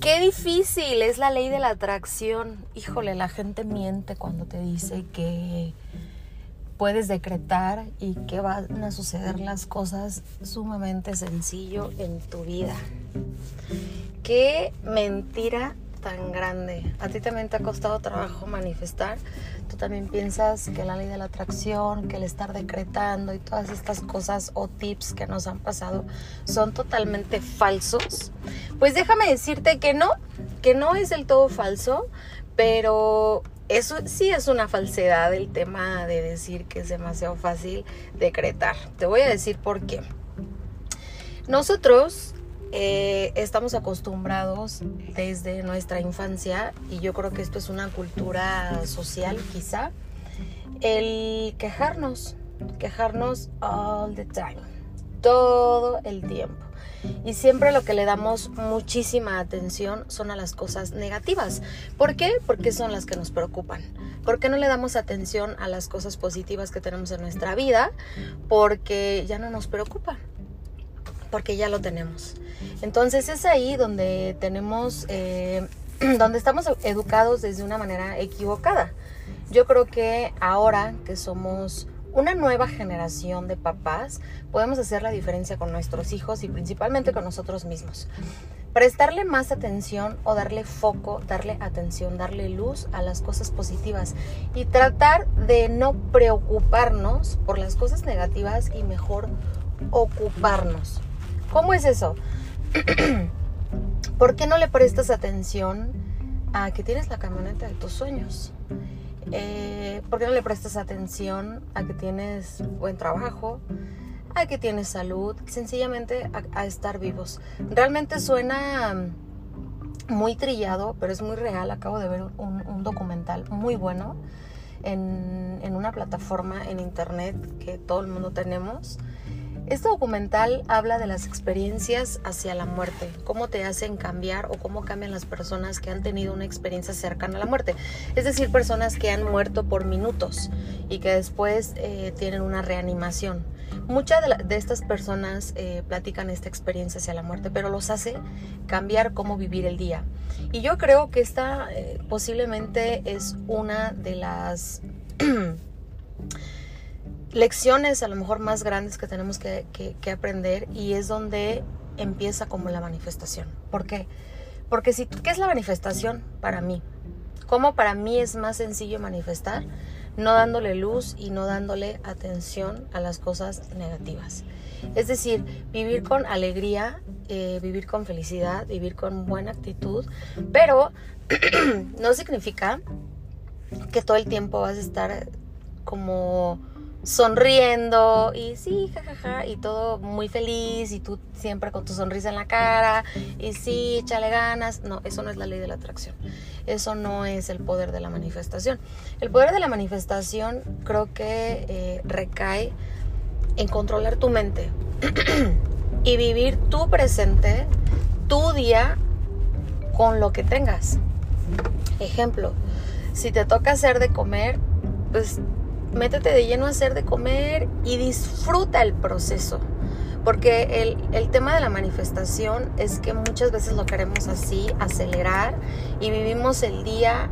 Qué difícil es la ley de la atracción. Híjole, la gente miente cuando te dice que puedes decretar y que van a suceder las cosas sumamente sencillo en tu vida. Qué mentira tan grande. A ti también te ha costado trabajo manifestar. Tú también piensas que la ley de la atracción, que el estar decretando y todas estas cosas o tips que nos han pasado son totalmente falsos. Pues déjame decirte que no, que no es del todo falso, pero eso sí es una falsedad el tema de decir que es demasiado fácil decretar. Te voy a decir por qué. Nosotros eh, estamos acostumbrados desde nuestra infancia, y yo creo que esto es una cultura social quizá, el quejarnos, quejarnos all the time, todo el tiempo. Y siempre lo que le damos muchísima atención son a las cosas negativas. ¿Por qué? Porque son las que nos preocupan. ¿Por qué no le damos atención a las cosas positivas que tenemos en nuestra vida? Porque ya no nos preocupan porque ya lo tenemos. Entonces es ahí donde tenemos, eh, donde estamos educados desde una manera equivocada. Yo creo que ahora que somos una nueva generación de papás, podemos hacer la diferencia con nuestros hijos y principalmente con nosotros mismos. Prestarle más atención o darle foco, darle atención, darle luz a las cosas positivas y tratar de no preocuparnos por las cosas negativas y mejor ocuparnos. ¿Cómo es eso? ¿Por qué no le prestas atención a que tienes la camioneta de tus sueños? Eh, ¿Por qué no le prestas atención a que tienes buen trabajo? A que tienes salud, sencillamente a, estar vivos. Realmente suena muy trillado, pero es muy real. Acabo de ver un, documental muy bueno en, en, una plataforma en internet que todo el mundo tenemos este documental habla de las experiencias hacia la muerte, cómo te hacen cambiar o cómo cambian las personas que han tenido una experiencia cercana a la muerte. Es decir, personas que han muerto por minutos y que después eh, tienen una reanimación. Muchas de, estas personas eh, platican esta experiencia hacia la muerte, pero los hace cambiar cómo vivir el día. Y yo creo que esta eh, posiblemente es una de las... lecciones a lo mejor más grandes que tenemos que, aprender y es donde empieza como la manifestación. ¿Por qué? Porque si, ¿qué es la manifestación para mí? ¿Cómo para mí es más sencillo manifestar? No dándole luz y no dándole atención a las cosas negativas. Es decir, vivir con alegría, eh, vivir con felicidad, vivir con buena actitud, pero no significa que todo el tiempo vas a estar como sonriendo y sí, jajaja, y todo muy feliz y tú siempre con tu sonrisa en la cara y sí, échale ganas. No, eso no es la ley de la atracción. Eso no es el poder de la manifestación. El poder de la manifestación creo que eh, recae en controlar tu mente y vivir tu presente, tu día con lo que tengas. Ejemplo, si te toca hacer de comer, pues métete de lleno a hacer de comer y disfruta el proceso. Porque el, el, tema de la manifestación es que muchas veces lo queremos así, acelerar y vivimos el día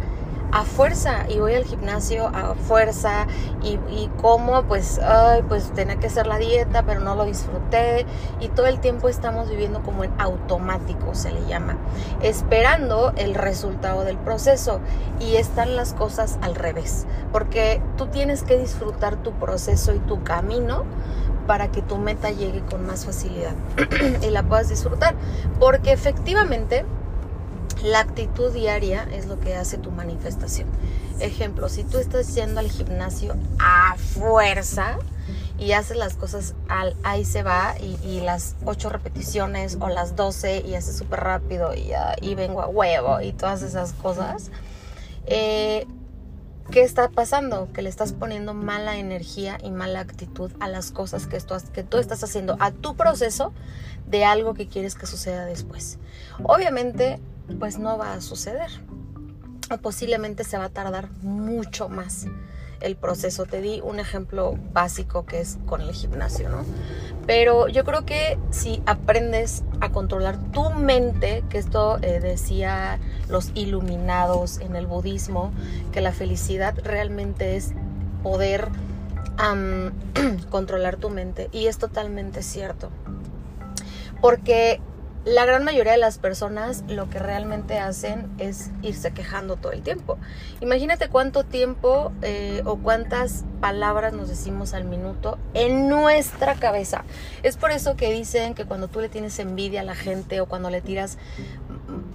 a fuerza y voy al gimnasio a fuerza y, como pues, ay, pues tenía que hacer la dieta pero no lo disfruté. Y todo el tiempo estamos viviendo como en automático se le llama, esperando el resultado del proceso. Y están las cosas al revés, porque tú tienes que disfrutar tu proceso y tu camino para que tu meta llegue con más facilidad y la puedas disfrutar, porque efectivamente la actitud diaria es lo que hace tu manifestación. Ejemplo, si tú estás yendo al gimnasio a fuerza y haces las cosas al ahí se va y, las ocho repeticiones o las 12 y haces súper rápido y, vengo a huevo y todas esas cosas, eh, ¿qué está pasando? Que le estás poniendo mala energía y mala actitud a las cosas que, que tú estás haciendo, a tu proceso de algo que quieres que suceda después. Obviamente pues no va a suceder. O posiblemente se va a tardar mucho más. el proceso. Te di un ejemplo básico que es con el gimnasio, ¿no? Pero yo creo que si aprendes a controlar tu mente, que esto eh, decía los iluminados en el budismo, que la felicidad realmente es poder controlar tu mente. Y es totalmente cierto. Porque la gran mayoría de las personas lo que realmente hacen es irse quejando todo el tiempo. Imagínate cuánto tiempo eh, o cuántas palabras nos decimos al minuto en nuestra cabeza. Es por eso que dicen que cuando tú le tienes envidia a la gente o cuando le tiras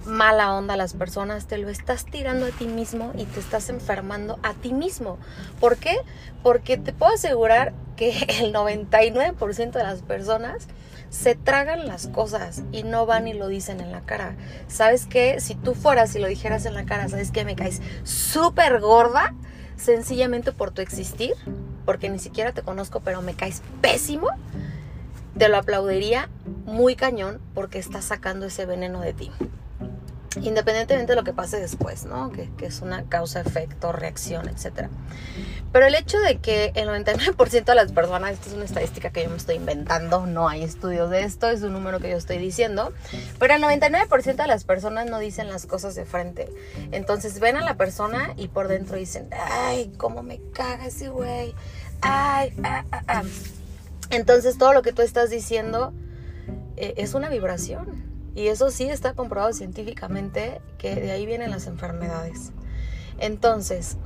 mala onda a las personas, te lo estás tirando a ti mismo y te estás enfermando a ti mismo. ¿Por qué? Porque te puedo asegurar que el 99% de las personas se tragan las cosas y no van y lo dicen en la cara. ¿Sabes qué? Si tú fueras y lo dijeras en la cara, ¿sabes qué? Me caes súper gorda, sencillamente por tu existir, porque ni siquiera te conozco, pero me caes pésimo, te lo aplaudiría muy cañón porque estás sacando ese veneno de ti independientemente de lo que pase después, ¿no? Que, es una causa, efecto, reacción, etc. Pero el hecho de que el 99% de las personas, esto es una estadística que yo me estoy inventando, no hay estudios de esto, es un número que yo estoy diciendo, pero el 99% de las personas no dicen las cosas de frente. Entonces ven a la persona y por dentro dicen, ay, cómo me caga ese güey, ay, ah, ah, ah". Entonces todo lo que tú estás diciendo eh, es una vibración y eso sí está comprobado científicamente que de ahí vienen las enfermedades. Entonces,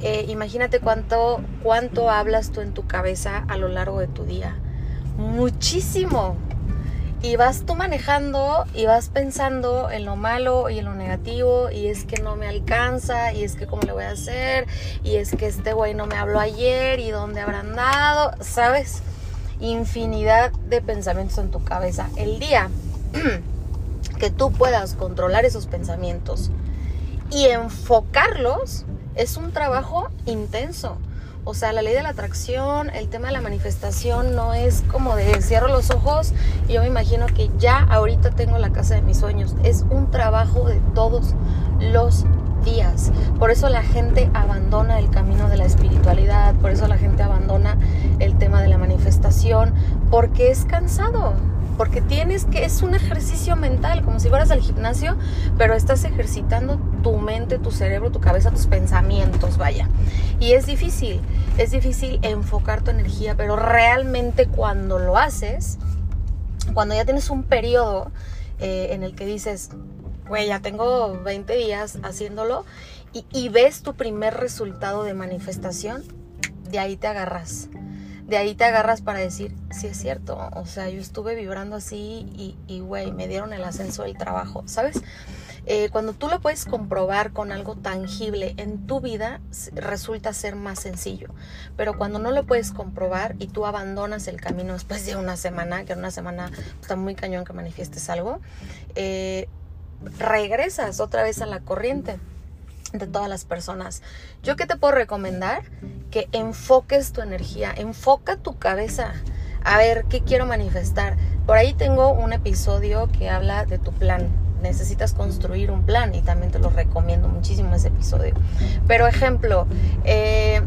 eh, imagínate cuánto, cuánto hablas tú en tu cabeza a lo largo de tu día. Muchísimo. Y vas tú manejando y vas pensando en lo malo y en lo negativo y es que no me alcanza y es que cómo le voy a hacer y es que este güey no me habló ayer y dónde habrán dado, ¿sabes? Infinidad de pensamientos en tu cabeza. El día que tú puedas controlar esos pensamientos y enfocarlos es un trabajo intenso. O sea, la ley de la atracción, el tema de la manifestación no es como de cierro los ojos y yo me imagino que ya ahorita tengo la casa de mis sueños. Es un trabajo de todos los días. Por eso la gente abandona el camino de la espiritualidad, por eso la gente abandona el tema de la manifestación, porque es cansado porque tienes que, es un ejercicio mental, como si fueras al gimnasio, pero estás ejercitando tu mente, tu cerebro, tu cabeza, tus pensamientos, vaya. Y es difícil, es difícil enfocar tu energía, pero realmente cuando lo haces, cuando ya tienes un periodo eh, en el que dices, güey, ya tengo 20 días haciéndolo, y, y ves tu primer resultado de manifestación, de ahí te agarras de ahí te agarras para decir, sí es cierto, o sea, yo estuve vibrando así y, güey, me dieron el ascenso del trabajo, ¿sabes? Eh, cuando tú lo puedes comprobar con algo tangible en tu vida, resulta ser más sencillo. Pero cuando no lo puedes comprobar y tú abandonas el camino después de una semana, que en una semana está muy cañón que manifiestes algo, eh, regresas otra vez a la corriente de todas las personas. Yo qué te puedo recomendar? Que enfoques tu energía, enfoca tu cabeza. A ver, ¿qué quiero manifestar? Por ahí tengo un episodio que habla de tu plan. Necesitas construir un plan y también te lo recomiendo muchísimo ese episodio. Pero ejemplo, eh,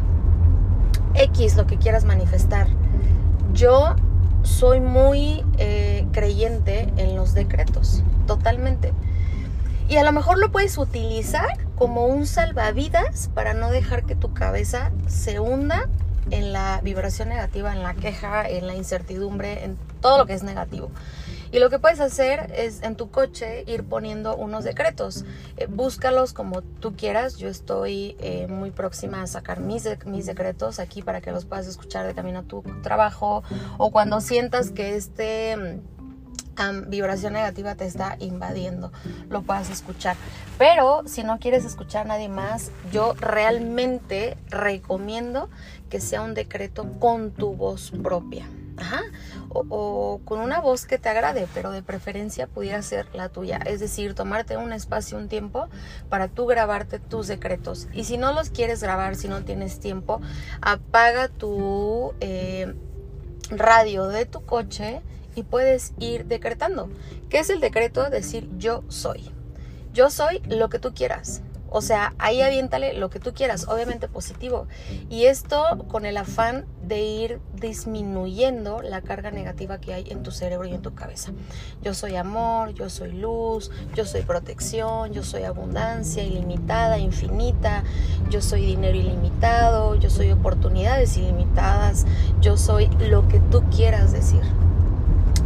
X, lo que quieras manifestar. Yo soy muy eh, creyente en los decretos, totalmente. Y a lo mejor lo puedes utilizar como un salvavidas para no dejar que tu cabeza se hunda en la vibración negativa, en la queja, en la incertidumbre, en todo lo que es negativo. Y lo que puedes hacer es en tu coche ir poniendo unos decretos. Eh, búscalos como tú quieras. Yo estoy eh, muy próxima a sacar mis, mis decretos aquí para que los puedas escuchar de camino a tu trabajo o cuando sientas que este vibración negativa te está invadiendo, lo puedas escuchar. Pero si no quieres escuchar a nadie más, yo realmente recomiendo que sea un decreto con tu voz propia. O, o, con una voz que te agrade, pero de preferencia pudiera ser la tuya. Es decir, tomarte un espacio, un tiempo para tú grabarte tus decretos. Y si no los quieres grabar, si no tienes tiempo, apaga tu eh, radio de tu coche y puedes ir decretando. ¿Qué es el decreto? Decir yo soy. Yo soy lo que tú quieras. O sea, ahí aviéntale lo que tú quieras, obviamente positivo. Y esto con el afán de ir disminuyendo la carga negativa que hay en tu cerebro y en tu cabeza. Yo soy amor, yo soy luz, yo soy protección, yo soy abundancia ilimitada, infinita, yo soy dinero ilimitado, yo soy oportunidades ilimitadas, yo soy lo que tú quieras decir.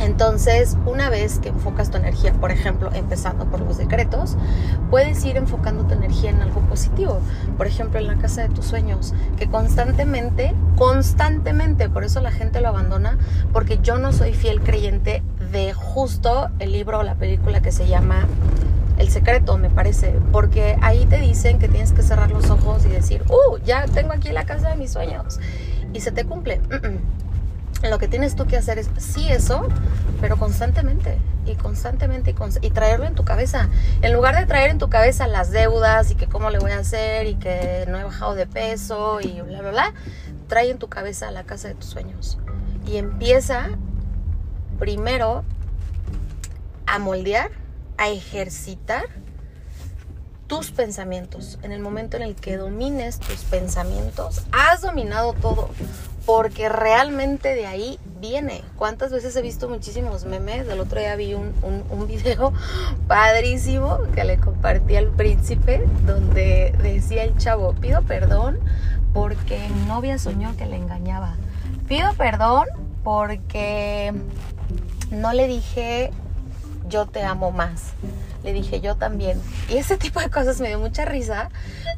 Entonces, una vez que enfocas tu energía, por ejemplo, empezando por los decretos, puedes ir enfocando tu energía en algo positivo. Por ejemplo, en la casa de tus sueños, que constantemente, constantemente, por eso la gente lo abandona, porque yo no soy fiel creyente de justo el libro o la película que se llama El secreto, me parece, porque ahí te dicen que tienes que cerrar los ojos y decir, uh, ya tengo aquí la casa de mis sueños. Y se te cumple lo que tienes tú que hacer es sí eso, pero constantemente y constantemente y, traerlo en tu cabeza. En lugar de traer en tu cabeza las deudas y que cómo le voy a hacer y que no he bajado de peso y bla, bla, bla, trae en tu cabeza la casa de tus sueños. Y empieza primero a moldear, a ejercitar tus pensamientos. En el momento en el que domines tus pensamientos, has dominado todo porque realmente de ahí viene. ¿Cuántas veces he visto muchísimos memes? Del otro día vi un, un, video padrísimo que le compartí al príncipe donde decía el chavo, pido perdón porque mi novia soñó que le engañaba. Pido perdón porque no le dije yo te amo más. Dije yo también. Y ese tipo de cosas me dio mucha risa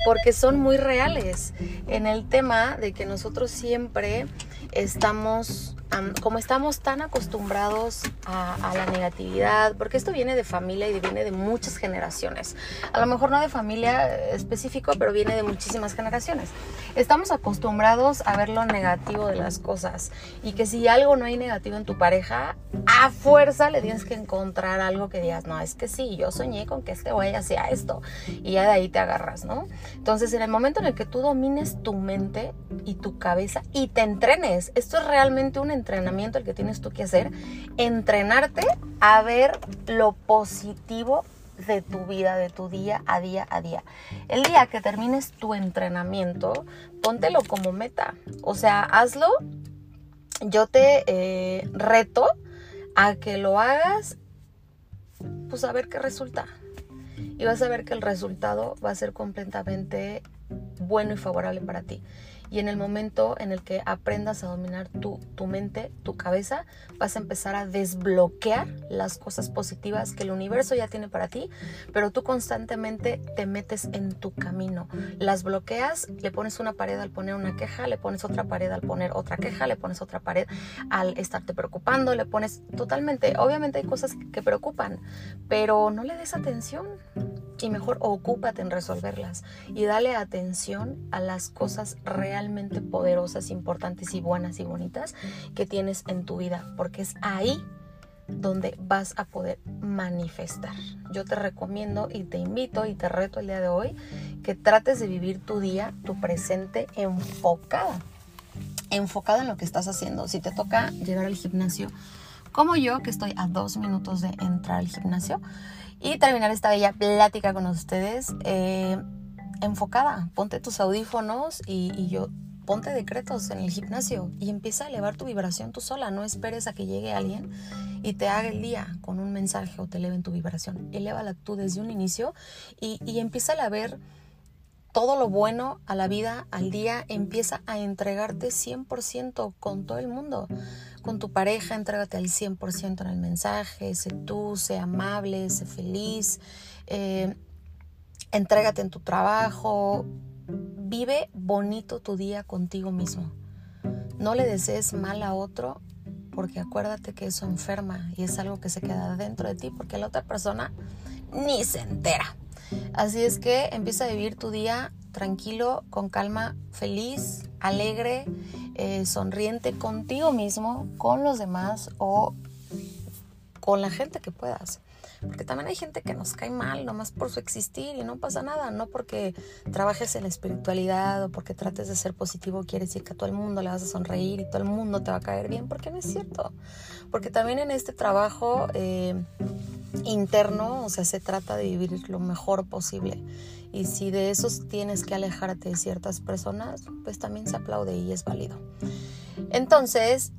porque son muy reales en el tema de que nosotros siempre estamos como estamos tan acostumbrados a, la negatividad, porque esto viene de familia y viene de muchas generaciones, a lo mejor no de familia específico, pero viene de muchísimas generaciones. Estamos acostumbrados a ver lo negativo de las cosas y que si algo no hay negativo en tu pareja, a fuerza le tienes que encontrar algo que digas, no, es que sí, yo soñé con que este güey hacía esto y ya de ahí te agarras, ¿no? Entonces, en el momento en el que tú domines tu mente y tu cabeza y te entrenes, esto es realmente un entrenamiento el que tienes tú que hacer, entrenarte a ver lo positivo de tu vida, de tu día a día a día. El día que termines tu entrenamiento, póntelo como meta. O sea, hazlo. Yo te eh, reto a que lo hagas, pues a ver qué resulta. Y vas a ver que el resultado va a ser completamente bueno y favorable para ti. Y en el momento en el que aprendas a dominar tu, tu mente, tu cabeza, vas a empezar a desbloquear las cosas positivas que el universo ya tiene para ti, pero tú constantemente te metes en tu camino. Las bloqueas, le pones una pared al poner una queja, le pones otra pared al poner otra queja, le pones otra pared al estarte preocupando, le pones totalmente, obviamente hay cosas que preocupan, pero no le des atención y mejor ocúpate en resolverlas y dale atención a las cosas realmente poderosas, importantes y buenas y bonitas que tienes en tu vida, porque es ahí donde vas a poder manifestar. Yo te recomiendo y te invito y te reto el día de hoy que trates de vivir tu día, tu presente enfocada, enfocada en lo que estás haciendo. Si te toca llegar al gimnasio, como yo, que estoy a dos minutos de entrar al gimnasio, y terminar esta bella plática con ustedes eh, enfocada. Ponte tus audífonos y, yo ponte decretos en el gimnasio y empieza a elevar tu vibración tú sola. No esperes a que llegue alguien y te haga el día con un mensaje o te eleven tu vibración. Elévala tú desde un inicio y, y empieza a ver todo lo bueno a la vida, al día, empieza a entregarte 100% con todo el mundo. Con tu pareja, entrégate al 100% en el mensaje, sé tú, sé amable, sé feliz, eh, entrégate en tu trabajo, vive bonito tu día contigo mismo. No le desees mal a otro porque acuérdate que eso enferma y es algo que se queda dentro de ti porque la otra persona ni se entera. Así es que empieza a vivir tu día tranquilo, con calma, feliz, alegre, eh, sonriente contigo mismo, con los demás o con la gente que puedas. Porque también hay gente que nos cae mal nomás por su existir y no pasa nada. No porque trabajes en espiritualidad o porque trates de ser positivo quiere decir que a todo el mundo le vas a sonreír y todo el mundo te va a caer bien, porque no es cierto. Porque también en este trabajo... Eh, interno, o sea, se trata de vivir lo mejor posible. Y si de esos tienes que alejarte de ciertas personas, pues también se aplaude y es válido. Entonces,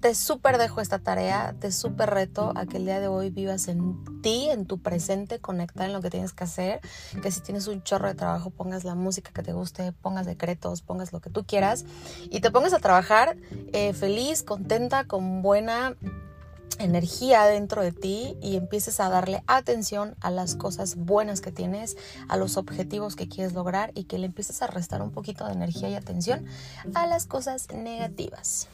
te súper dejo esta tarea, te súper reto a que el día de hoy vivas en ti, en tu presente, conectar en lo que tienes que hacer, que si tienes un chorro de trabajo pongas la música que te guste, pongas decretos, pongas lo que tú quieras y te pongas a trabajar eh, feliz, contenta, con buena energía dentro de ti y empieces a darle atención a las cosas buenas que tienes, a los objetivos que quieres lograr y que le empieces a restar un poquito de energía y atención a las cosas negativas.